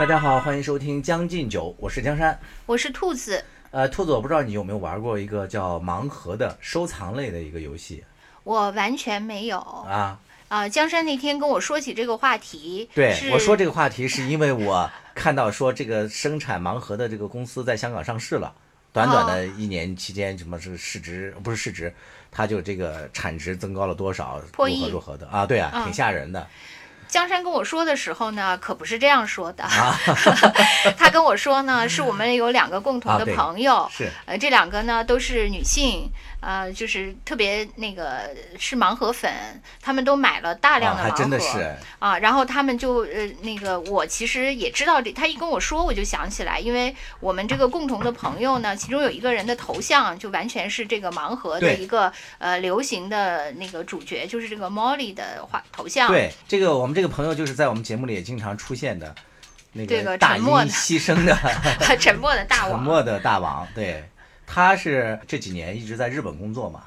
大家好，欢迎收听《将进酒》，我是江山。我是兔子，呃，兔子，我不知道你有没有玩过一个叫盲盒的收藏类的一个游戏我完全没有啊？啊、江山那天跟我说起这个话题，对我说这个话题，是因为我看到说这个生产盲盒的这个公司在香港上市了，短短的一年期间，什么是市值不是市值，它就这个产值增高了多少，如何如何的啊？对啊，嗯挺吓人的。江山跟我说的时候呢，可不是这样说的。啊。他跟我说呢，是我们有两个共同的朋友，是。呃，这两个呢都是女性，呃，就是特别那个是盲盒粉，他们都买了大量的啊，盲盒，还真的是啊，然后他们就呃那个，我其实也知道这，他一跟我说，我就想起来，因为我们这个共同的朋友呢，其中有一个人的头像就完全是这个盲盒的一个呃流行的那个主角，就是这个 Molly 的画头像。对这个我们这个朋友就是在我们节目里也经常出现的那这个大音沉默的牺牲的 沉默的大 王。沉默的大王，对，他是这几年一直在日本工作嘛，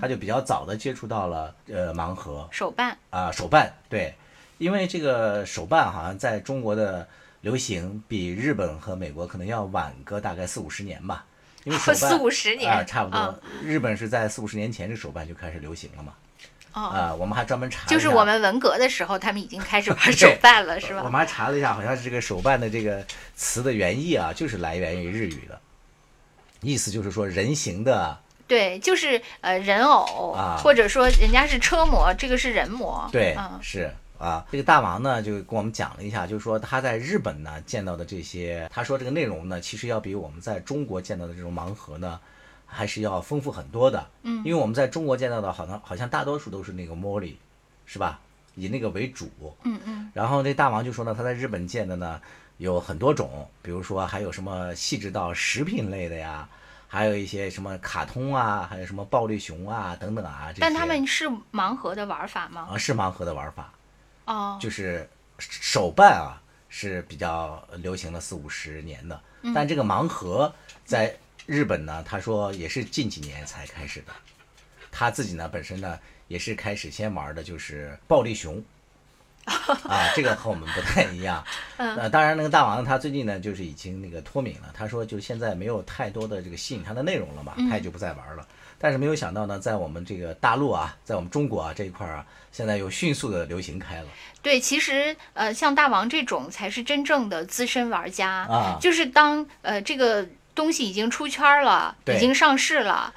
他就比较早的接触到了呃盲盒。手办，啊、手办，对，因为这个手办好像在中国的流行比日本和美国可能要晚个大概四五十年吧，因为手办 四五十年啊、差不多，啊日本是在四五十年前这手办就开始流行了嘛，哦，啊、我们还专门查就是我们文革的时候，他们已经开始玩手办了，是吧？我们还查了一下，好像是这个手办的这个词的原意啊，就是来源于日语的，意思就是说人形的，对，就是呃人偶，啊或者说人家是车模，这个是人模。对，嗯，是啊。这个大王呢就跟我们讲了一下，就是说他在日本呢见到的这些，他说这个内容呢，其实要比我们在中国见到的这种盲盒呢。还是要丰富很多的，嗯，因为我们在中国见到的，好像好像大多数都是那个 Molly，是吧？以那个为主，嗯嗯，然后这大王就说呢，他在日本见的呢有很多种，比如说还有什么细致到食品类的呀，还有一些什么卡通啊，还有什么暴力熊啊等等啊。但他们是盲盒的玩法吗？啊是盲盒的玩法，哦，就是手办啊是比较流行了四五十年的，嗯但这个盲盒在日本呢，他说也是近几年才开始的。他自己呢本身呢也是开始先玩的就是暴力熊。啊，这个和我们不太一样。嗯呃，当然，那个大王他最近呢，就是已经那个脱敏了。他说，就现在没有太多的这个吸引他的内容了嘛，嗯他也就不再玩了。但是没有想到呢，在我们这个大陆啊，在我们中国啊这一块儿啊，现在又迅速的流行开了。对，其实呃，像大王这种才是真正的资深玩家，啊就是当呃这个东西已经出圈了，对已经上市了。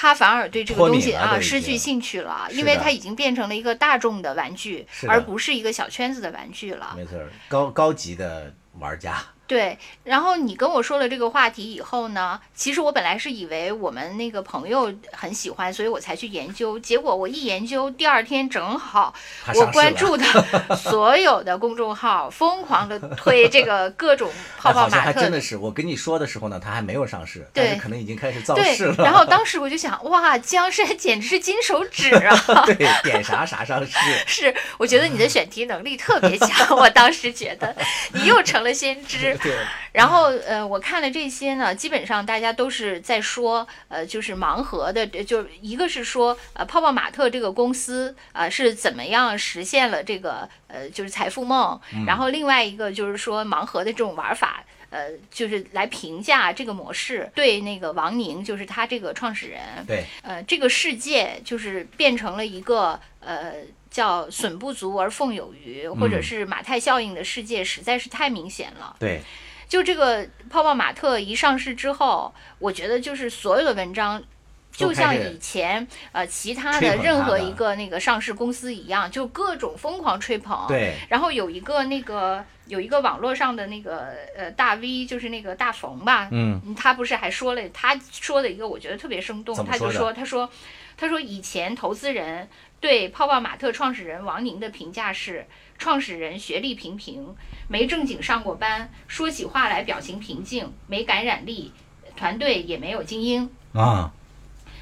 他反而对这个东西啊失去兴趣了，因为它已经变成了一个大众的玩具，而不是一个小圈子的玩具了。没错，高高级的玩家。对，然后你跟我说了这个话题以后呢，其实我本来是以为我们那个朋友很喜欢，所以我才去研究。结果我一研究，第二天正好我关注的 所有的公众号疯狂的推这个各种 泡泡玛特还真的是，我跟你说的时候呢，它还没有上市，但对是可能已经开始造势了。，然后当 时我就想，哇，江山简直是金手指啊！对点啥啥上市。是，我觉得你的选题能力特别强，我当时觉得你又成了先知。对，然后呃，我看了这些呢，基本上大家都是在说，呃，就是盲盒的，呃就一个是说，呃，泡泡玛特这个公司啊、呃是怎么样实现了这个呃就是财富梦，然后另外一个就是说盲盒的这种玩法。呃，就是来评价这个模式，对那个王宁，就是他这个创始人，对，呃，这个世界就是变成了一个呃叫“损不足而奉有余”，或者嗯是马太效应的世界，实在是太明显了。对，就这个泡泡玛特一上市之后，我觉得就是所有的文章。就像以前呃其他的任何一个那个上市公司一样，就各种疯狂吹捧。。对，然后有一个那个有一个网络上的那个呃大 V，就是那个大冯吧，嗯，他不是还说了，他说的一个我觉得特别生动，他就说，他说，他说以前投资人对泡泡玛特创始人王宁的评价是，创始人学历平平，没正经上过班，说起话来表情平静，没感染力，团队也没有精英。啊，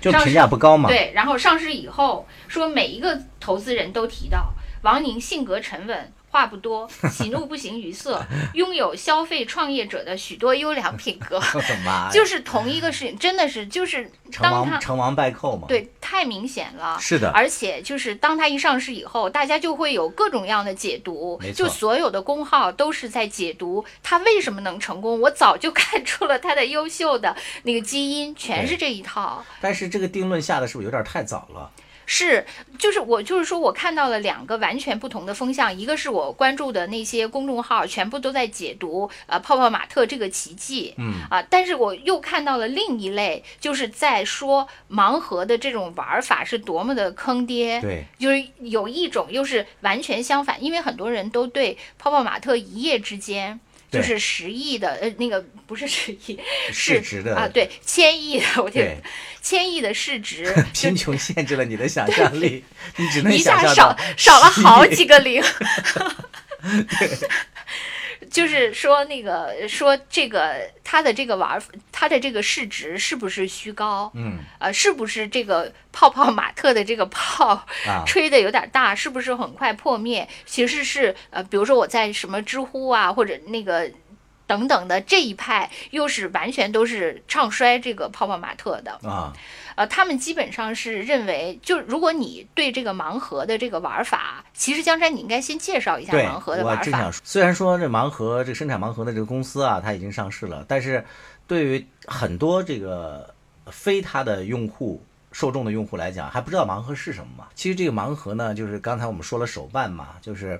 就评价不高嘛。对，然后上市以后，说每一个投资人都提到王宁性格沉稳。话不多，喜怒不形于色，拥有消费创业者的许多优良品格。就是同一个事情，真的是就是成当他王成王败寇嘛。，对太明显了。是的，而且就是当他一上市以后，大家就会有各种各样的解读就所有的公号都是在解读他为什么能成功。我早就 看出了他的优秀的那个基因，全是这一套。但是这个定论下的是不是有点太早了？是，就是我就是说我看到了两个完全不同的风向，一个是我关注的那些公众号全部都在解读呃泡泡玛特这个奇迹，嗯啊，但是我又看到了另一类，就是在说盲盒的这种玩法是多么的坑爹，对，就是有一种又是完全相反，因为很多人都对泡泡玛特一夜之间。就是十亿的，呃，那个不是十亿，市值的啊，对，千亿的，我天，千亿的市值，贫穷限制了你的 想象力，你只能一下少少了好10亿几个零。就是说，那个说这个它的这个玩儿，它的这个市值是不是虚高？嗯呃，是不是这个泡泡玛特的这个泡啊，吹的有点大？是不是很快破灭？其实是呃，比如说我在什么知乎啊，或者那个等等的这一派，又是完全都是唱衰这个泡泡玛特的。啊，呃，他们基本上是认为，就如果你对这个盲盒的这个玩法，其实江山你应该先介绍一下，盲盒的玩法我正想。说，虽然说这盲盒这个生产盲盒的这个公司啊，它已经上市了，但是对于很多这个非它的用户。受众的用户来讲，还不知道盲盒是什么嘛？其实这个盲盒呢，就是刚才我们说了手办嘛，就是，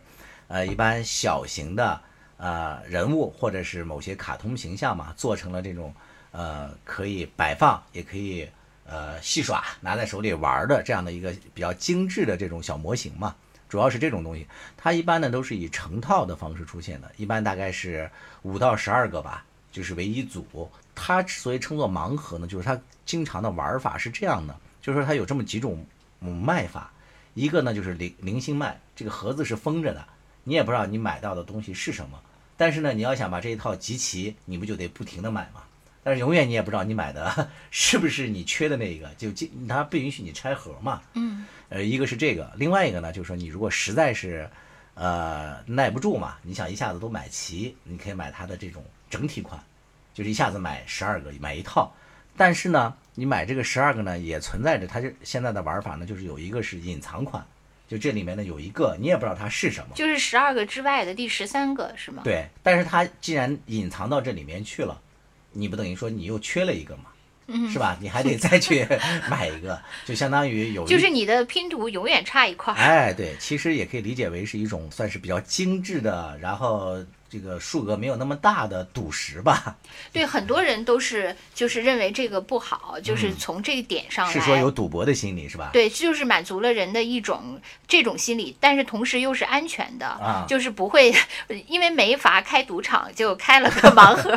呃，一般小型的呃人物或者是某些卡通形象嘛，做成了这种呃可以摆放，也可以呃戏耍，拿在手里玩的这样的一个比较精致的这种小模型嘛。主要是这种东西，它一般呢都是以成套的方式出现的，一般大概是五到十二个吧，就是为一组。它之所以称作盲盒呢，就是它经常的玩法是这样的，就是它有这么几种卖法，一个呢就是零零星卖，这个盒子是封着的，你也不知道你买到的东西是什么，但是呢你要想把这一套集齐，你不就得不停的买吗？但是永远你也不知道你买的 是不是你缺的那一个，就进它不允许你拆盒嘛。嗯，呃，一个是这个，另外一个呢，就是说你如果实在是呃耐不住嘛，你想一下子都买齐，你可以买它的这种整体款，就是一下子买十二个，买一套。但是呢，你买这个十二个呢，也存在着它就现在的玩法呢，就是有一个是隐藏款，就这里面呢有一个你也不知道它是什么。就是十二个之外的第十三个是吗？对，但是它既然隐藏到这里面去了，你不等于说你又缺了一个吗，嗯是吧？你还得再去买一个，就相当于有就是你的拼图永远差一块儿。哎，对，其实也可以理解为是一种算是比较精致的，然后这个数额没有那么大的赌石吧？对，很多人都是就是认为这个不好，就是从这一点上来。嗯是说有赌博的心理是吧？对，就是满足了人的一种 这种心理，但是同时又是安全的，啊就是不会 因为没法开赌场就开了个盲盒。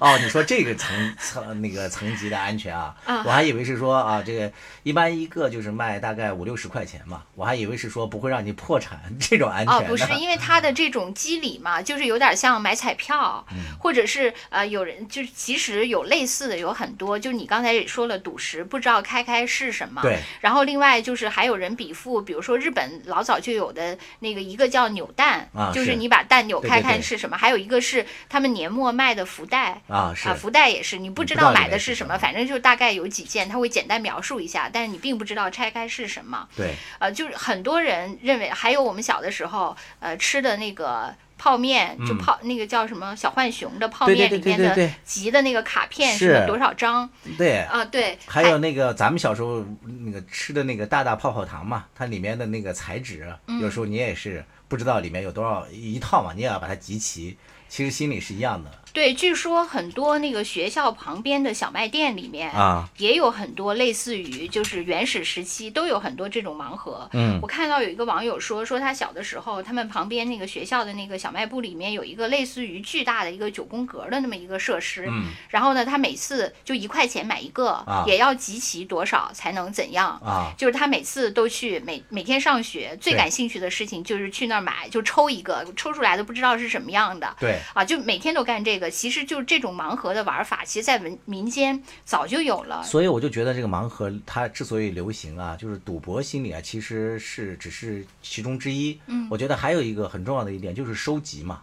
哦，你说这个层层那个层级的安全啊，啊我还以为是说啊，这个一般一个就是卖大概五六十块钱嘛，我还以为是说不会让你破产这种安全哦，不是，因为它的这种机理嘛，就是有点像买彩票，嗯或者是呃，有人就是其实有类似的有很多，就是你刚才也说了赌石，不知道开开是什么。对。然后另外就是还有人比附，比如说日本老早就有的那个一个叫扭蛋，啊就是是你把蛋扭开看是什么，还有一个是他们年末卖的福袋。啊，是啊，福袋也是，你不知道买的是什么，面是什么反正就大概有几件，他会简单描述一下，但是你并不知道拆开是什么。对，呃，就是很多人认为，还有我们小的时候，呃，吃的那个泡面，就嗯泡、那个叫什么小浣熊的泡面里面的集的那个卡片是多少张对。啊？对，还有那个咱们小时候那个吃的那个大大泡泡糖嘛，它里面的那个材质，嗯有时候你也是不知道里面有多少一套嘛，你也要把它集齐。其实心里是一样的对，据说很多那个学校旁边的小卖店里面啊。也有很多类似于就是原始时期都有很多这种盲盒。嗯我看到有一个网友说，说他小的时候，他们旁边那个学校的那个小卖部里面有一个类似于巨大的一个九宫格的那么一个设施。嗯然后呢，他每次就一块钱买一个，啊也要集齐多少才能怎样？啊，就是他每次都去每每天上学，最感兴趣的事情就是去那儿那儿买，就抽一个，抽出来的不知道是什么样的。对啊，就每天都干这个，其实就是这种盲盒的玩法，其实在民民间早就有了。所以我就觉得这个盲盒它之所以流行啊，就是赌博心理啊，其实是只是其中之一。嗯，我觉得还有一个很重要的一点就是收集嘛，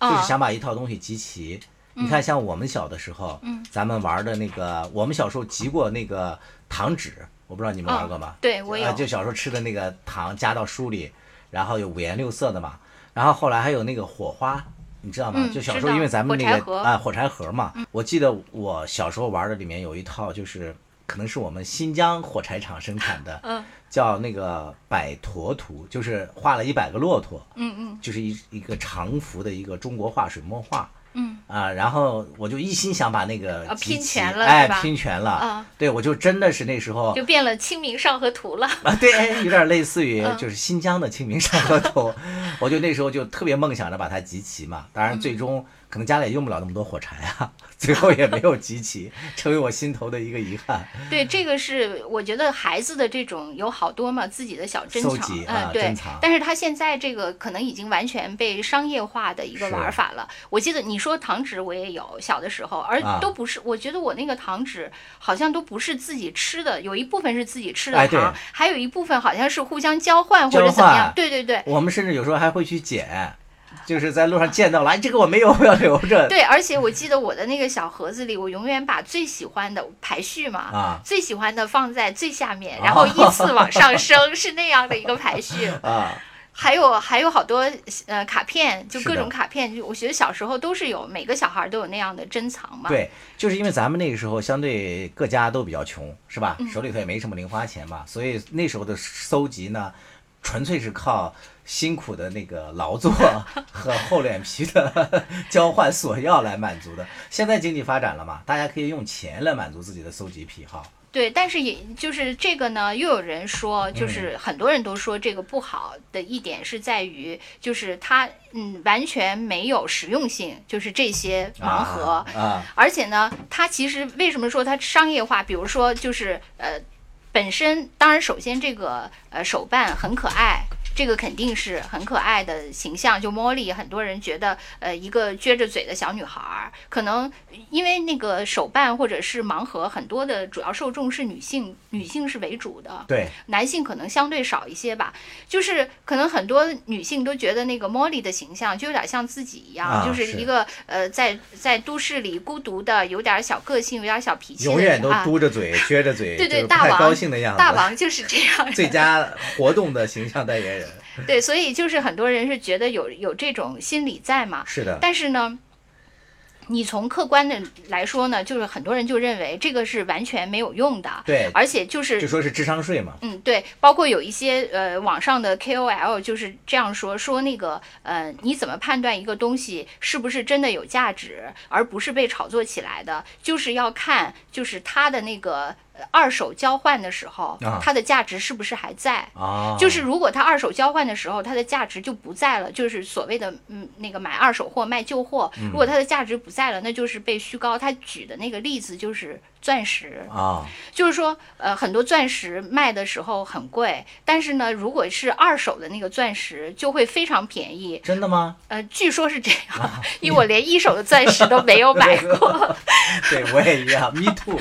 就是想把一套东西集齐。你看，像我们小的时候，嗯，咱们玩的那个，我们小时候集过那个糖纸，我不知道你们玩过吗？对，我有。就小时候吃的那个糖加到书里，然后有五颜六色的嘛。然后后来还有那个火花，你知道吗？就小时候因为咱们那个啊火柴盒嘛，我记得我小时候玩的里面有一套，就是可能是我们新疆火柴厂生产的，嗯，叫那个百驼图，就是画了一百个骆驼，嗯嗯，就是一一个长幅的一个中国画水墨画。嗯啊，然后我就一心想把那个拼全了，哎，拼全了啊！对，我就真的是那时候就变了《清明上河图》了啊！对，有点类似于就是新疆的《清明上河图》，我就那时候就特别梦想着把它集齐嘛。当然，最终可能家里也用不了那么多火柴啊。最后也没有集齐，成为我心头的一个遗憾。对，这个是我觉得孩子的这种有好多嘛，自己的小珍藏，嗯，对。但是他现在这个可能已经完全被商业化的一个玩法了。我记得你说糖纸，我也有小的时候，而都不是。我觉得我那个糖纸好像都不是自己吃的，有一部分是自己吃的糖，还有一部分好像是互相交换或者怎么样。对对对。我们甚至有时候还会去捡。就是在路上见到了，哎，这个我没有，我要留着。对，而且我记得我的那个小盒子里，我永远把最喜欢的排序嘛，啊，最喜欢的放在最下面，然后依次往上升，是那样的一个排序啊。还有还有好多呃卡片，就各种卡片，就我觉得小时候都是有，每个小孩都有那样的珍藏嘛。对，就是因为咱们那个时候相对各家都比较穷，是吧？手里头也没什么零花钱嘛，所以那时候的搜集呢，纯粹是靠。辛苦的那个劳作 和厚脸皮的交换索要来满足的。现在经济发展了嘛，大家可以用钱来满足自己的搜集癖好。对，但是也就是这个呢，又有人说，就是很多人都说这个不好的一点是在于，就是它嗯完全没有实用性，就是这些盲盒啊，而且呢，它其实为什么说它商业化？比如说就是呃，本身当然首先这个呃手办很可爱。这个肯定是很可爱的形象，就茉莉，很多人觉得，呃，一个撅着嘴的小女孩儿，可能因为那个手办或者是盲盒，很多的主要受众是女性，女性是为主的，对，男性可能相对少一些吧。就是可能很多女性都觉得那个茉莉的形象就有点像自己一样，就是一个呃，在在都市里孤独的，有点小个性，有点小脾气，永远都嘟着嘴，撅着嘴，对 对，大王高兴的样子，大王就是这样，最佳活动的形象代言人。对，所以就是很多人是觉得有有这种心理在嘛。是的。但是呢，你从客观的来说呢，就是很多人就认为这个是完全没有用的。对。而且就是就说是智商税嘛。嗯，对。包括有一些呃网上的 KOL 就是这样说，说那个呃你怎么判断一个东西是不是真的有价值，而不是被炒作起来的，就是要看就是它的那个。二手交换的时候，它的价值是不是还在？就是如果它二手交换的时候，它的价值就不在了，就是所谓的嗯那个买二手货卖旧货。如果它的价值不在了，那就是被虚高。他举的那个例子就是。钻石啊，就是说，呃，很多钻石卖的时候很贵，但是呢，如果是二手的那个钻石，就会非常便宜。真的吗？呃，据说是这样，因为我连一手的钻石都没有买过。对，我也一样，me too。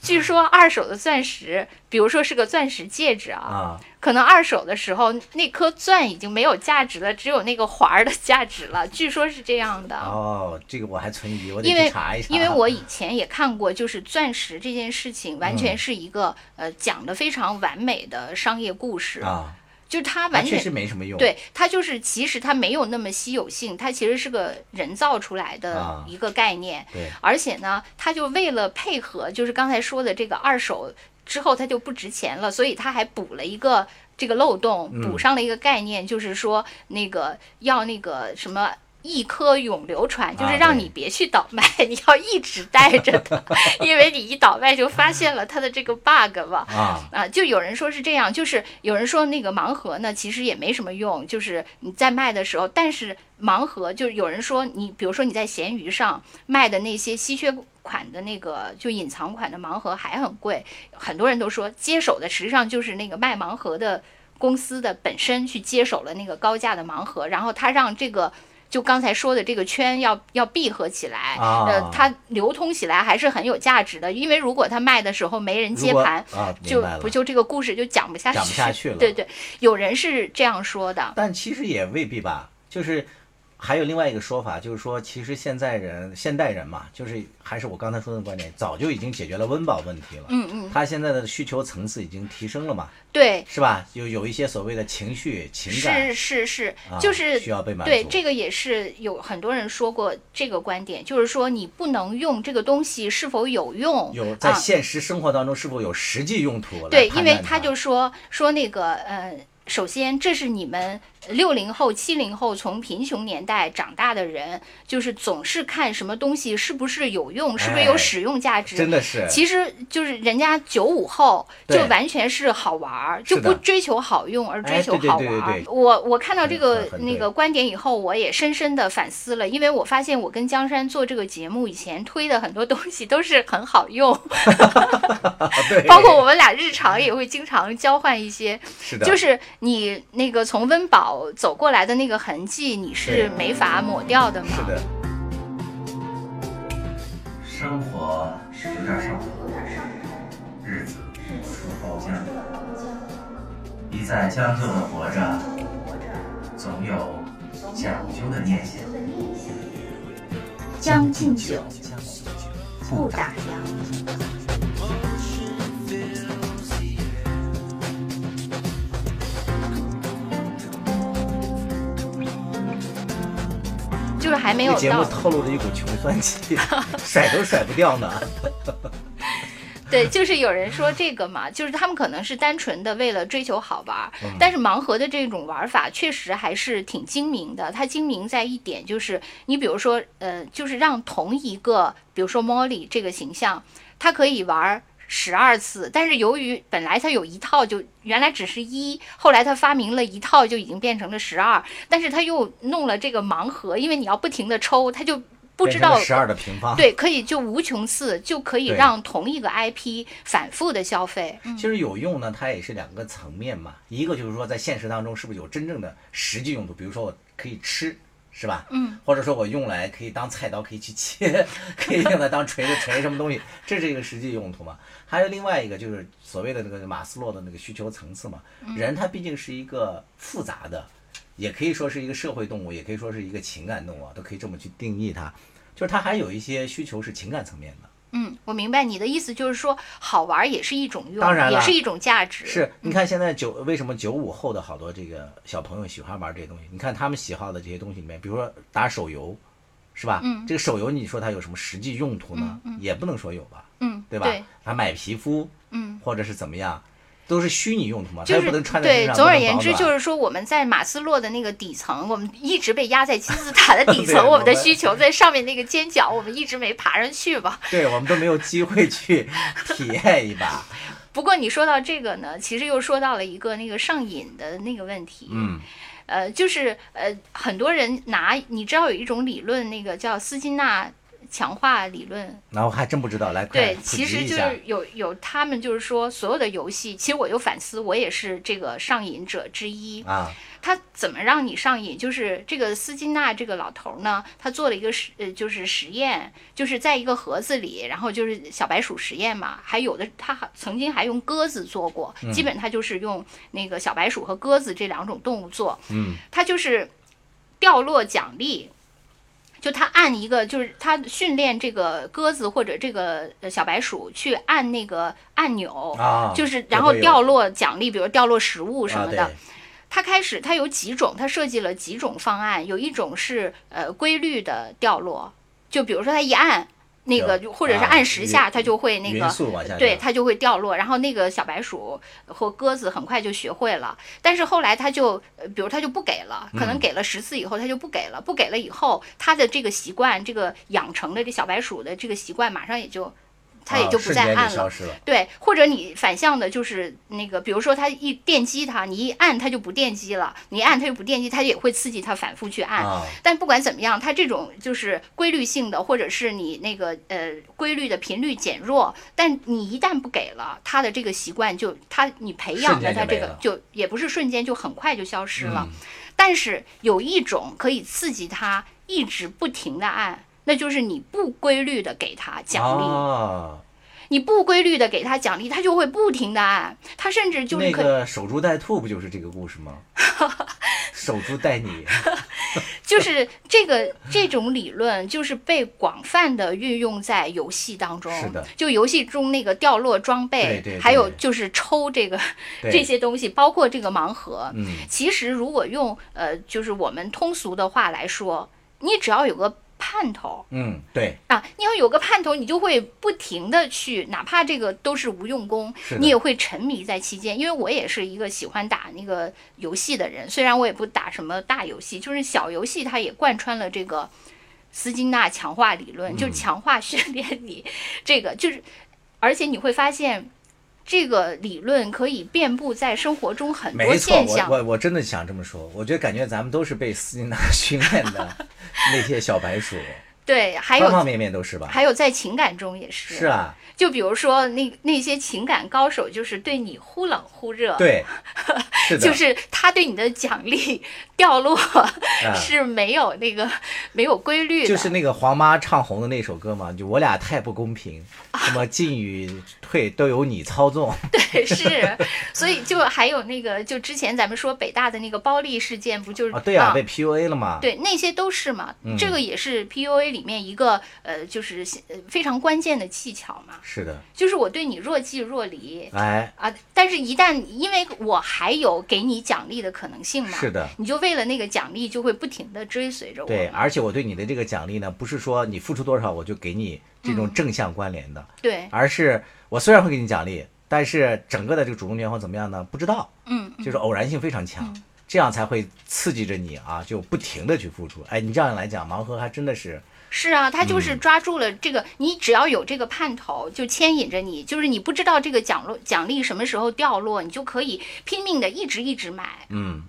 据 说二手的钻石，比如说是个钻石戒指啊。可能二手的时候，那颗钻已经没有价值了，只有那个环儿的价值了。据说是这样的。哦，这个我还存疑，我得去查一查。因为我以前也看过，就是钻石这件事情，完全是一个呃讲的非常完美的商业故事啊。就是它完全确实没什么用。对，它就是其实它没有那么稀有性，它其实是个人造出来的一个概念。对。而且呢，它就为了配合，就是刚才说的这个二手。之后它就不值钱了，所以它还补了一个这个漏洞，补上了一个概念，就是说那个要那个什么一颗永流传，就是让你别去倒卖，你要一直带着它，因为你一倒卖就发现了它的这个 bug 嘛。啊啊，就有人说是这样，就是有人说那个盲盒呢，其实也没什么用，就是你在卖的时候，但是盲盒就有人说你，比如说你在闲鱼上卖的那些稀缺。款的那个就隐藏款的盲盒还很贵，很多人都说接手的实际上就是那个卖盲盒的公司的本身去接手了那个高价的盲盒，然后他让这个。就刚才说的这个圈要要闭合起来，呃，它流通起来还是很有价值的。因为如果它卖的时候没人接盘，就不就这个故事就讲不下去，讲不下去了。对对，有人是这样说的，但其实也未必吧，就是。还有另外一个说法，就是说，其实现在人、现代人嘛，就是还是我刚才说的观点，早就已经解决了温饱问题了。嗯嗯。他现在的需求层次已经提升了嘛？对。是吧？有有一些所谓的情绪、情感。是是是，就是需要被满足。对，这个也是有很多人说过这个观点，就是说你不能用这个东西是否有用，有在现实生活当中是否有实际用途。对，因为他就说说那个呃。首先，这是你们六零后、七零后从贫穷年代长大的人，就是总是看什么东西是不是有用，是不是有使用价值。真的是，其实就是人家九五后就完全是好玩儿，就不追求好用，而追求好玩儿。我我看到这个那个观点以后，我也深深的反思了，因为我发现我跟江山做这个节目以前推的很多东西都是很好用，包括我们俩日常也会经常交换一些，就是。你那个从温饱走过来的那个痕迹，你是没法抹掉的吗？是的。生活有点上头，日子出包浆，一再将就的活着，总有讲究的念想。将进酒，不打烊。就是还没有节目透露着一股穷酸气，甩都甩不掉呢。对，就是有人说这个嘛，就是他们可能是单纯的为了追求好玩，但是盲盒的这种玩法确实还是挺精明的。它精明在一点就是，你比如说，呃，就是让同一个，比如说 Molly 这个形象，它可以玩。十二次，但是由于本来它有一套，就原来只是一，后来它发明了一套，就已经变成了十二。但是它又弄了这个盲盒，因为你要不停的抽，它就不知道十二的平方。对，可以就无穷次，就可以让同一个 IP 反复的消费。其实有用呢，它也是两个层面嘛。一个就是说在现实当中是不是有真正的实际用途，比如说我可以吃。是吧？嗯，或者说我用来可以当菜刀，可以去切，可以用来当锤子锤什么东西，这是一个实际用途嘛？还有另外一个就是所谓的那个马斯洛的那个需求层次嘛。人他毕竟是一个复杂的，也可以说是一个社会动物，也可以说是一个情感动物，都可以这么去定义它。就是它还有一些需求是情感层面的。嗯，我明白你的意思，就是说好玩也是一种用，当然也是一种价值。是，你看现在九为什么九五后的好多这个小朋友喜欢玩这些东西？你看他们喜好的这些东西里面，比如说打手游，是吧？嗯。这个手游你说它有什么实际用途呢？嗯也不能说有吧？嗯。对吧？对他买皮肤，嗯，或者是怎么样？都是虚拟用途嘛，就是对。总而言之，就是说我们在马斯洛的那个底层，我们一直被压在金字塔的 底层，我们的需求在上面那个尖角，我们一直没爬上去吧？对，我们都没有机会去 体验一把。不过你说到这个呢，其实又说到了一个那个上瘾的那个问题。嗯，呃，就是呃，很多人拿，你知道有一种理论，那个叫斯金纳。强化理论，那我还真不知道。来，对，其实就是有有他们就是说，所有的游戏，其实我有反思，我也是这个上瘾者之一啊。他怎么让你上瘾？就是这个斯金纳这个老头呢，他做了一个实呃，就是实验，就是在一个盒子里，然后就是小白鼠实验嘛。还有的他还曾经还用鸽子做过，基本他就是用那个小白鼠和鸽子这两种动物做。嗯，他就是掉落奖励。就他按一个，就是他训练这个鸽子或者这个小白鼠去按那个按钮，就是然后掉落奖励，比如掉落食物什么的。他开始他有几种，他设计了几种方案，有一种是呃规律的掉落，就比如说他一按。那个就或者是按十下，它就会那个，对，它就会掉落。然后那个小白鼠或鸽子很快就学会了。但是后来它就，比如它就不给了，可能给了十次以后，它就不给了。不给了以后，它的这个习惯，这个养成的这小白鼠的这个习惯，马上也就它也就不再按了。对，或者你反向的，就是那个，比如说它一电击它，你一按它就不电击了，你按它就不电击，它也会刺激它反复去按。但不管怎么样，它这种就是规律性的，或者是你那个呃规律的频率减弱，但你一旦不给了，它的这个习惯就它你培养的它这个就也不是瞬间就很快就消失了。但是有一种可以刺激它一直不停的按。那就是你不规律的给他奖励，你不规律的给他奖励，他就会不停的按，他甚至就是那个守株待兔，不就是这个故事吗？守株待你，就是这个这种理论，就是被广泛的运用在游戏当中。是的，就游戏中那个掉落装备，还有就是抽这个这些东西，包括这个盲盒。嗯，其实如果用呃，就是我们通俗的话来说，你只要有个。盼头，嗯，对啊，你要有个盼头，你就会不停的去，哪怕这个都是无用功，你也会沉迷在期间。因为我也是一个喜欢打那个游戏的人，虽然我也不打什么大游戏，就是小游戏，它也贯穿了这个斯金纳强化理论，就强化训练你这个，就是而且你会发现。这个理论可以遍布在生活中很多现象。我我我真的想这么说，我觉得感觉咱们都是被斯金纳 训练的那些小白鼠。对，还有方方面面都是吧。还有在情感中也是。是啊。就比如说那那些情感高手，就是对你忽冷忽热。对。就是他对你的奖励掉落 是没有那个没有规律的。就是那个黄妈唱红的那首歌嘛，就我俩太不公平，什么 进与退都由你操纵。对，是。所以就还有那个，就之前咱们说北大的那个包丽事件，不就是啊？对啊，被 PUA 了嘛。对，那些都是嘛。这个也是 PUA 里面一个呃，就是非常关键的技巧嘛。是的。就是我对你若即若离。哎。啊，但是一旦因为我还有。给你奖励的可能性嘛？是的，你就为了那个奖励，就会不停的追随着我。对，而且我对你的这个奖励呢，不是说你付出多少我就给你这种正向关联的，对，而是我虽然会给你奖励，但是整个的这个主动权或怎么样呢？不知道，嗯，就是偶然性非常强，这样才会刺激着你啊，就不停的去付出。哎，你这样来讲，盲盒还真的是。是啊，他就是抓住了这个，你只要有这个盼头，就牵引着你，就是你不知道这个奖落奖励什么时候掉落，你就可以拼命的一直一直买。嗯，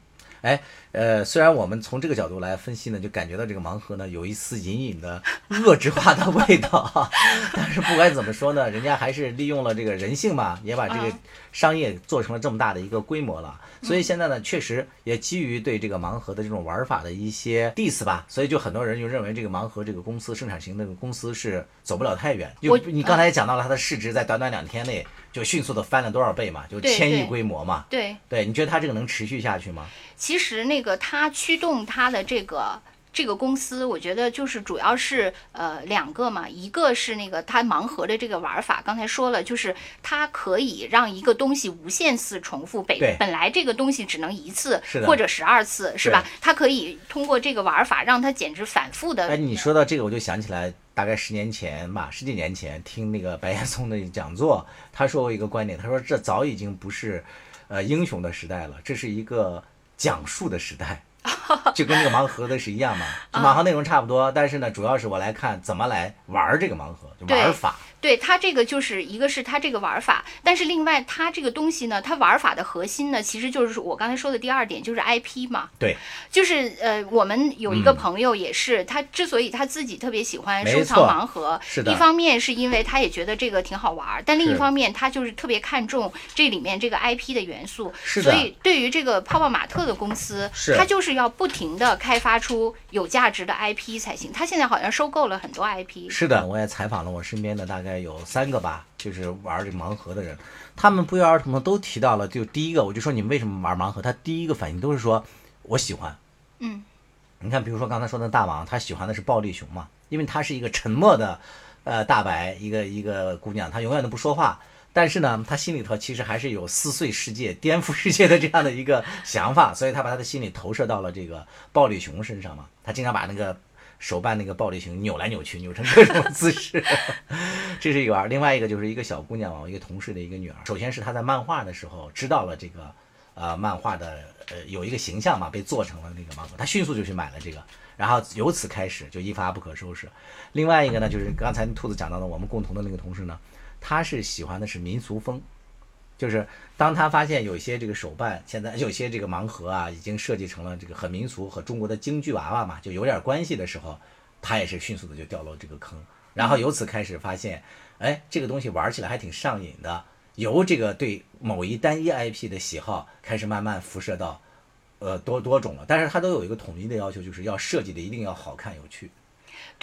哎，呃，虽然我们从这个角度来分析呢，就感觉到这个盲盒呢有一丝隐隐的恶质化的味道，但是不管怎么说呢，人家还是利用了这个人性嘛，也把这个商业做成了这么大的一个规模了。所以现在呢，确实也基于对这个盲盒的这种玩法的一些 diss 吧，所以就很多人就认为这个盲盒这个公司生产型那个公司是走不了太远。就你刚才也讲到了，它的市值在短短两天内就迅速的翻了多少倍嘛，就千亿规模嘛。对对，你觉得它这个能持续下去吗？其实那个它驱动它的这个。这个公司，我觉得就是主要是呃两个嘛，一个是那个它盲盒的这个玩法，刚才说了，就是它可以让一个东西无限次重复，本本来这个东西只能一次或者十二次，是吧？它可以通过这个玩法让它简直反复的。哎，你说到这个，我就想起来，大概十年前吧，十几年前听那个白岩松的讲座，他说过一个观点，他说这早已经不是呃英雄的时代了，这是一个讲述的时代。就跟这个盲盒的是一样嘛，盲盒内容差不多，但是呢，主要是我来看怎么来玩这个盲盒，就玩法。对它这个就是一个是它这个玩法，但是另外它这个东西呢，它玩法的核心呢，其实就是我刚才说的第二点，就是 IP 嘛。对，就是呃，我们有一个朋友也是，他之所以他自己特别喜欢收藏盲盒，是的，一方面是因为他也觉得这个挺好玩，但另一方面他就是特别看重这里面这个 IP 的元素。是的。所以对于这个泡泡玛特的公司，他就是要不停的开发出有价值的 IP 才行。他现在好像收购了很多 IP。是的，我也采访了我身边的大概。有三个吧，就是玩这盲盒的人，他们不约而同的都提到了。就第一个，我就说你们为什么玩盲盒？他第一个反应都是说，我喜欢。嗯，你看，比如说刚才说的大王，他喜欢的是暴力熊嘛，因为他是一个沉默的，呃，大白，一个一个姑娘，她永远都不说话，但是呢，他心里头其实还是有撕碎世界、颠覆世界的这样的一个想法，所以他把他的心理投射到了这个暴力熊身上嘛，他经常把那个。手办那个暴力熊扭来扭去，扭成各种姿势，这是一个。另外一个就是一个小姑娘我一个同事的一个女儿。首先是她在漫画的时候知道了这个，呃，漫画的呃有一个形象嘛，被做成了那个盲盒，她迅速就去买了这个，然后由此开始就一发不可收拾。另外一个呢，就是刚才兔子讲到的，我们共同的那个同事呢，他是喜欢的是民俗风，就是当他发现有些这个手办，现在 有些这个盲盒啊，已经设计成了这个很民俗和中国的京剧娃娃嘛，就有点关系的时候，他也是迅速的就掉落这个坑，然后由此开始发现，哎，这个东西玩起来还挺上瘾的，由这个对某一单一 IP 的喜好开始慢慢辐射到。呃，多多种了，但是它都有一个统一的要求，就是要设计的一定要好看有趣。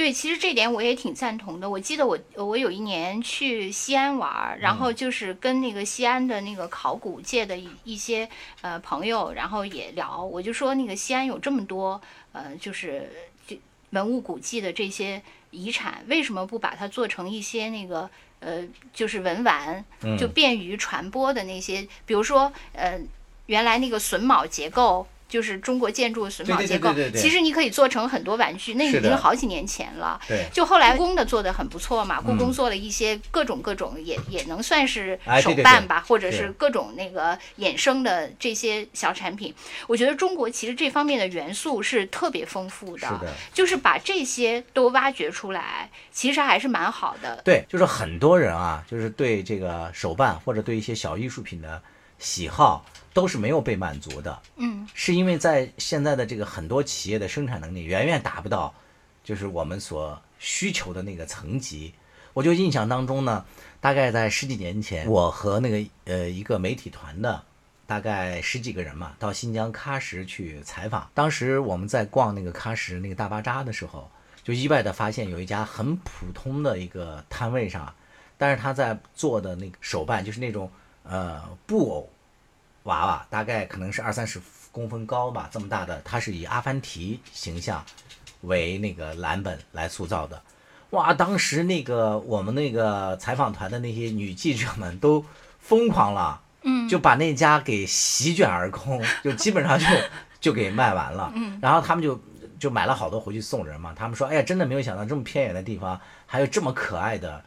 对，其实这点我也挺赞同的。我记得我我有一年去西安玩，然后就是跟那个西安的那个考古界的一一些呃朋友，然后也聊，我就说那个西安有这么多呃，就是文物古迹的这些遗产，为什么不把它做成一些那个呃，就是文玩，就便于传播的那些，比如说呃。原来那个榫卯结构就是中国建筑榫卯结构，其实你可以做成很多玩具，那已经好几年前了。对，就后来故宫的做的很不错嘛，故宫做了一些各种各种，也也能算是手办吧，或者是各种那个衍生的这些小产品。我觉得中国其实这方面的元素是特别丰富的，就是把这些都挖掘出来，其实还是蛮好的。对，就是很多人啊，就是对这个手办或者对一些小艺术品的喜好。都是没有被满足的，嗯，是因为在现在的这个很多企业的生产能力远远达不到，就是我们所需求的那个层级。我就印象当中呢，大概在十几年前，我和那个呃一个媒体团的大概十几个人嘛，到新疆喀什去采访。当时我们在逛那个喀什那个大巴扎的时候，就意外的发现有一家很普通的一个摊位上，但是他在做的那个手办就是那种呃布偶。娃娃大概可能是二三十公分高吧，这么大的，它是以阿凡提形象为那个蓝本来塑造的。哇，当时那个我们那个采访团的那些女记者们都疯狂了，嗯，就把那家给席卷而空，就基本上就就给卖完了。嗯，然后他们就就买了好多回去送人嘛。他们说，哎呀，真的没有想到这么偏远的地方还有这么可爱的。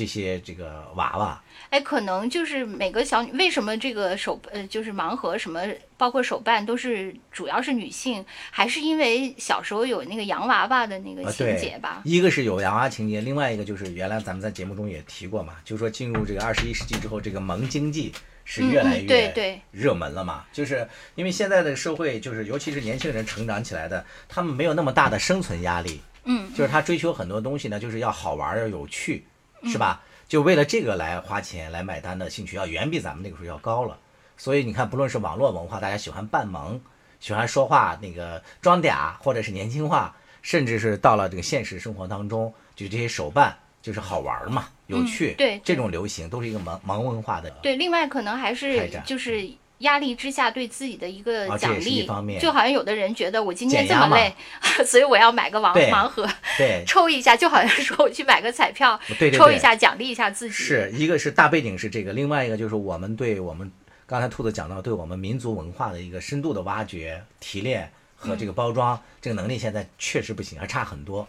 这些这个娃娃，哎，可能就是每个小女，为什么这个手呃，就是盲盒什么，包括手办都是主要是女性，还是因为小时候有那个洋娃娃的那个情节吧？一个是有洋娃娃情节，另外一个就是原来咱们在节目中也提过嘛，就是说进入这个二十一世纪之后，这个萌经济是越来越热门了嘛，就是因为现在的社会，就是尤其是年轻人成长起来的，他们没有那么大的生存压力，嗯，就是他追求很多东西呢，就是要好玩要有趣。是吧？就为了这个来花钱来买单的兴趣要远比咱们那个时候要高了。所以你看，不论是网络文化，大家喜欢扮萌，喜欢说话那个装嗲，或者是年轻化，甚至是到了这个现实生活当中，就这些手办就是好玩嘛，有趣。对，这种流行都是一个萌萌文化的。对，另外可能还是就是。压力之下对自己的一个奖励，就好像有的人觉得我今天这么累，所以我要买个盲盲盒，抽一下，就好像说我去买个彩票，对抽一下奖励一下自己。是一个是大背景是这个，另外一个就是我们对我们刚才兔子讲到，对我们民族文化的一个深度的挖掘、提炼和这个包装，这个能力现在确实不行，还差很多。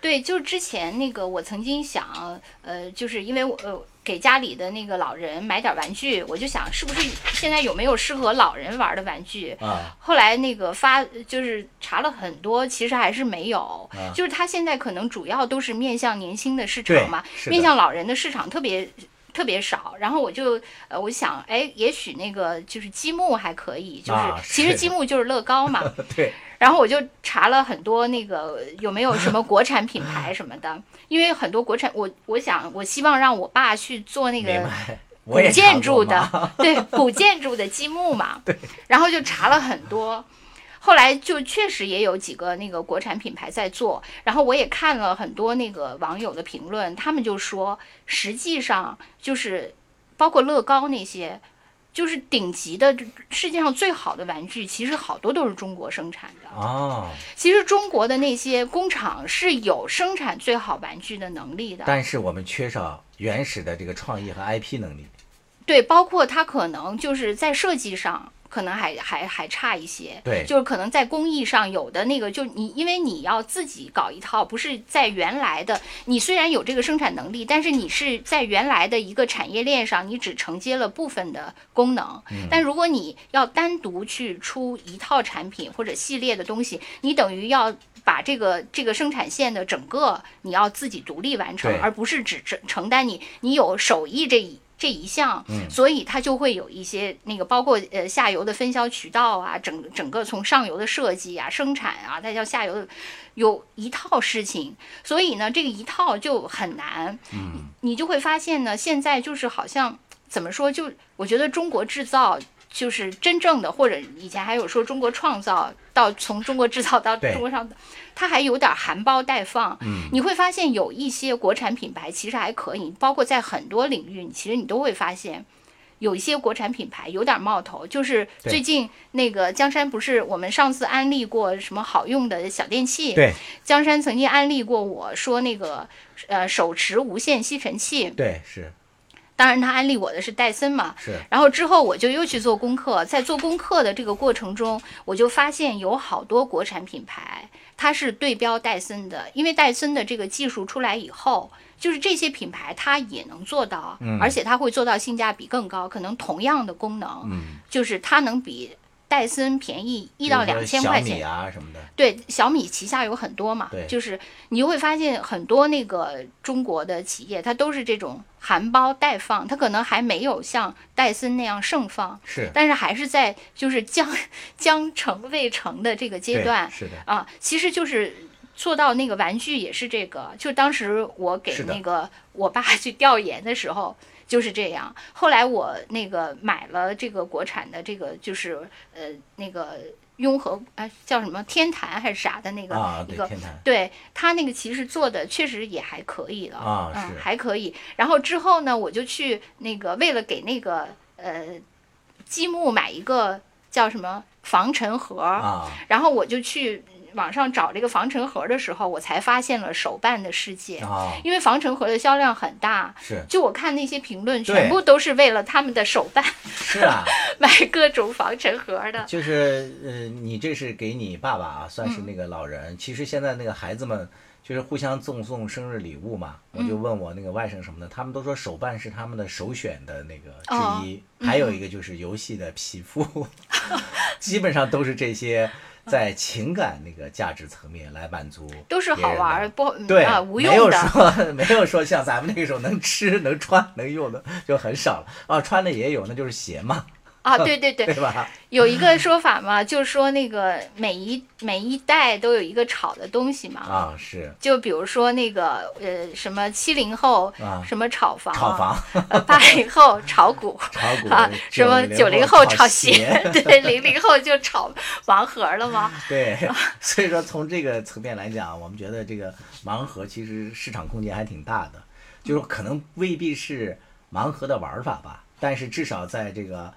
对，就是之前那个我曾经想，呃，就是因为我呃。给家里的那个老人买点玩具，我就想是不是现在有没有适合老人玩的玩具？啊，后来那个发就是查了很多，其实还是没有。就是他现在可能主要都是面向年轻的市场嘛，面向老人的市场特别特别少。然后我就呃，我想，哎，也许那个就是积木还可以，就是其实积木就是乐高嘛。对。然后我就查了很多那个有没有什么国产品牌什么的，因为很多国产，我我想我希望让我爸去做那个古建筑的，对古建筑的积木嘛。对。然后就查了很多，后来就确实也有几个那个国产品牌在做，然后我也看了很多那个网友的评论，他们就说，实际上就是包括乐高那些。就是顶级的世界上最好的玩具，其实好多都是中国生产的啊。其实中国的那些工厂是有生产最好玩具的能力的，但是我们缺少原始的这个创意和 IP 能力。对，包括它可能就是在设计上。可能还还还差一些，对，就是可能在工艺上有的那个，就你因为你要自己搞一套，不是在原来的，你虽然有这个生产能力，但是你是在原来的一个产业链上，你只承接了部分的功能。但如果你要单独去出一套产品或者系列的东西，你等于要把这个这个生产线的整个你要自己独立完成，而不是只承承担你你有手艺这一。这一项，嗯。所以它就会有一些那个，包括呃下游的分销渠道啊，整整个从上游的设计啊、生产啊，再到下游的，有一套事情，所以呢，这个一套就很难。嗯，你就会发现呢，现在就是好像怎么说，就我觉得中国制造就是真正的，或者以前还有说中国创造，到从中国制造到对中国创造，它还有点含苞待放。嗯，你会发现有一些国产品牌其实还可以，包括在很多领域，其实你都会发现。有一些国产品牌有点冒头，就是最近那个江山不是我们上次安利过什么好用的小电器，对江山曾经安利过我说那个呃手持无线吸尘器，对是当然他安利我的是戴森嘛，是，然后之后我就又去做功课，在做功课的这个过程中，我就发现有好多国产品牌它是对标戴森的，因为戴森的这个技术出来以后，就是这些品牌它也能做到，嗯。而且它会做到性价比更高，可能同样的功能，嗯，就是它能比戴森便宜一到两千块钱。啊什么的，对，小米旗下有很多嘛，就是你就会发现很多那个中国的企业，它都是这种含苞待放，它可能还没有像戴森那样盛放，是但是还是在就是将将成未成的这个阶段是的，啊，其实就是。做到那个玩具也是这个，就当时我给那个我爸去调研的时候就是这样。后来我那个买了这个国产的这个，就是呃那个雍和哎叫什么天坛还是啥的那个、啊，一个，对天坛，对他那个其实做的确实也还可以了嗯还可以。然后之后呢，我就去那个为了给那个呃积木买一个叫什么防尘盒，啊，然后我就去网上找这个防尘盒的时候，我才发现了手办的世界。啊，因为防尘盒的销量很大，是就我看那些评论，全部都是为了他们的手办 是啊，买各种防尘盒的。就是呃，你这是给你爸爸啊，算嗯是那个老人。其实现在那个孩子们就是互相赠送生日礼物嘛，我就嗯问我那个外甥什么的，他们都说手办是他们的首选的那个哦之一，还有一个就是游戏的皮肤，基本上都是这些在情感那个价值层面来满足，都是好玩儿，不嗯对，啊无没有。说没有说像咱们那个时候能吃能穿能用的就很少了啊，穿的也有，那就是鞋嘛，啊，对对对对，吧？有一个说法嘛，就是说那个每一每一代都有一个炒的东西嘛。啊，是就比如说那个呃什么七零后啊什么炒房，炒房。呃八零后 炒股炒股啊，什么九零后后炒鞋鞋，，对，零零后就炒盲盒了吗？对，所以说从这个层面来讲，我们觉得这个盲盒其实市场空间还挺大的，就是可能未必是盲盒的玩法吧，但是至少在这个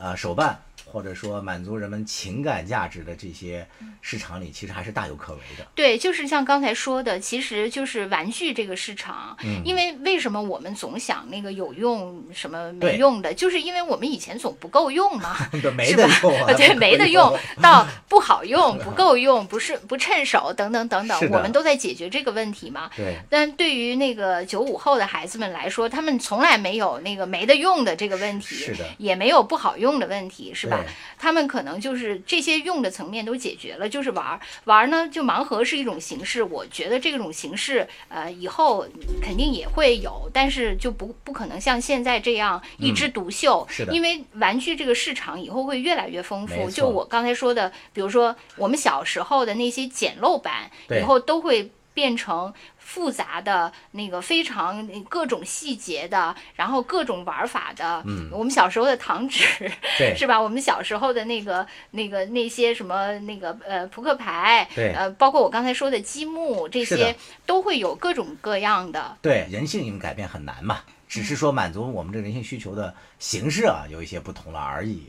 呃手办或者说满足人们情感价值的这些市场里，其实还是大有可为的。对，就是像刚才说的，其实就是玩具这个市场。嗯因为为什么我们总想那个有用什么没用的，就是因为我们以前总不够用嘛。对，没是吧得用啊，对，没得用，到不好用、不够用、不是不趁手等等等等我们都在解决这个问题嘛。对，但对于那个九五后的孩子们来说，他们从来没有那个没得用的这个问题，是的也没有不好用的问题，是吧对？他们可能就是这些用的层面都解决了，就是玩儿。玩儿呢，就盲盒是一种形式，我觉得这种形式呃以后肯定也会有，但是就不不可能像现在这样一枝独秀，嗯是的。因为玩具这个市场以后会越来越丰富。就我刚才说的，比如说我们小时候的那些简陋版，以后都会变成。复杂的那个非常各种细节的，然后各种玩法的，嗯我们小时候的糖纸，对是吧？我们小时候的那个、那个、那些什么那个呃扑克牌，对呃，包括我刚才说的积木，这些都会有各种各样的。对，人性因为改变很难嘛，只是说满足我们这人性需求的形式啊有一些不同了而已。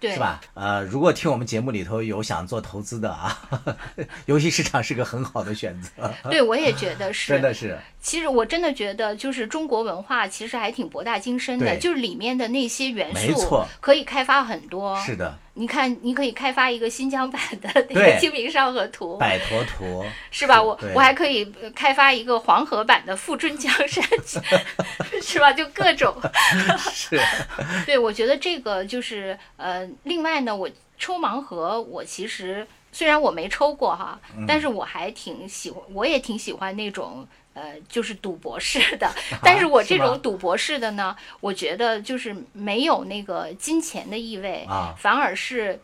对，是吧？呃，如果听我们节目里头有想做投资的啊，游戏市场是个很好的选择，对，我也觉得是。真的是。其实我真的觉得，就是中国文化其实还挺博大精深的，就是里面的那些元素没错可以开发很多。是的，你看，你可以开发一个新疆版的那个《清明上河图》，摆陀图 是吧？我我还可以呃开发一个黄河版的《富春江山》，是吧？就各种。是对，我觉得这个就是呃，另外呢，我抽盲盒，我其实虽然我没抽过哈，嗯但是我还挺喜欢，我也挺喜欢那种呃，就是赌博式的。但是我这种赌博式的呢，我觉得就是没有那个金钱的意味，啊反而是。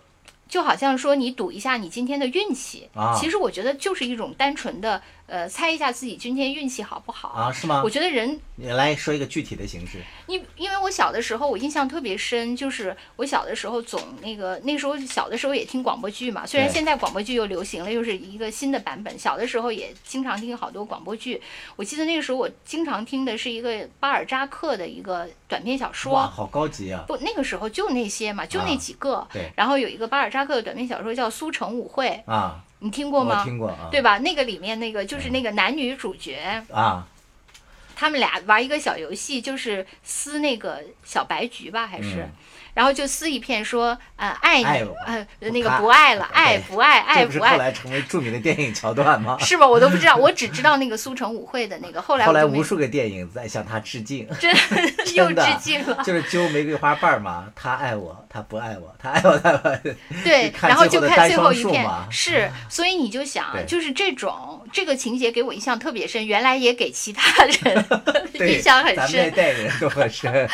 就好像说你赌一下你今天的运气，啊其实我觉得就是一种单纯的，呃，猜一下自己今天运气好不好啊，是吗我？觉得人你来说一个具体的形式因因为我小的时候，我印象特别深，就是我小的时候总那个那时候小的时候也听广播剧嘛，虽然现在广播剧又流行了，又是一个新的版本。小的时候也经常听好多广播剧，我记得那个时候我经常听的是一个巴尔扎克的一个短篇小说哇，好高级啊！不，那个时候就那些嘛，就那啊几个。对然后有一个巴尔扎克的短篇小说叫《苏城舞会》，啊，你听过吗？听过啊，对吧？那个里面那个就是那个男女主角，啊，他们俩玩一个小游戏，就是撕那个小白菊吧，还是，嗯。然后就撕一片说，呃，爱你，爱呃，那个不爱了，爱不爱，爱不爱，后来成为著名的电影桥段吗？是吧？我都不知道，我只知道那个苏城舞会的那个，后来后来无数个电影在向他致敬，真又致敬了，就是揪玫瑰花瓣儿嘛，他爱我，他不爱我，他爱我，他不爱我。对，然后就看最后一片是，所以你就想，对就是这种这个情节给我印象特别深，原来也给其他人，印象很咱们。代人都很深。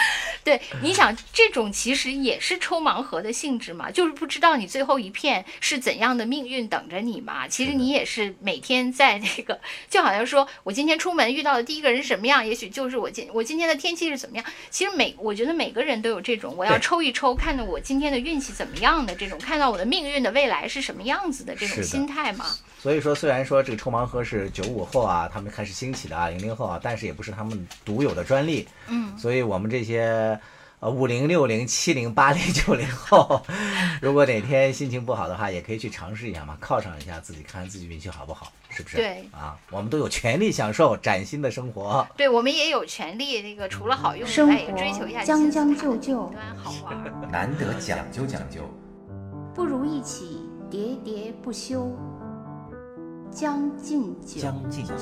对，你想这种其实也是抽盲盒的性质嘛，就是不知道你最后一片是怎样的命运等着你嘛。其实你也是每天在那个，就好像说我今天出门遇到的第一个人什么样，也许就是我今我今天的天气是怎么样。其实每我觉得每个人都有这种，我要抽一抽，看着我今天的运气怎么样的这种，看到我的命运的未来是什么样子的这种心态嘛。所以说，虽然说这个抽盲盒是九五后啊，他们开始兴起的啊，零零后啊，但是也不是他们独有的专利。嗯，所以我们这些呃五零、六零、七零、八零、九零后，如果哪天心情不好的话，也可以去尝试一下嘛，犒赏一下自己，看看自己运气好不好，是不是？对啊，我们都有权利享受崭新的生活。对我们也有权利，那个除了好用以生外，也追求一下活将将就就好玩。难得讲究讲究，不如一起喋喋不休，将进酒。将进酒。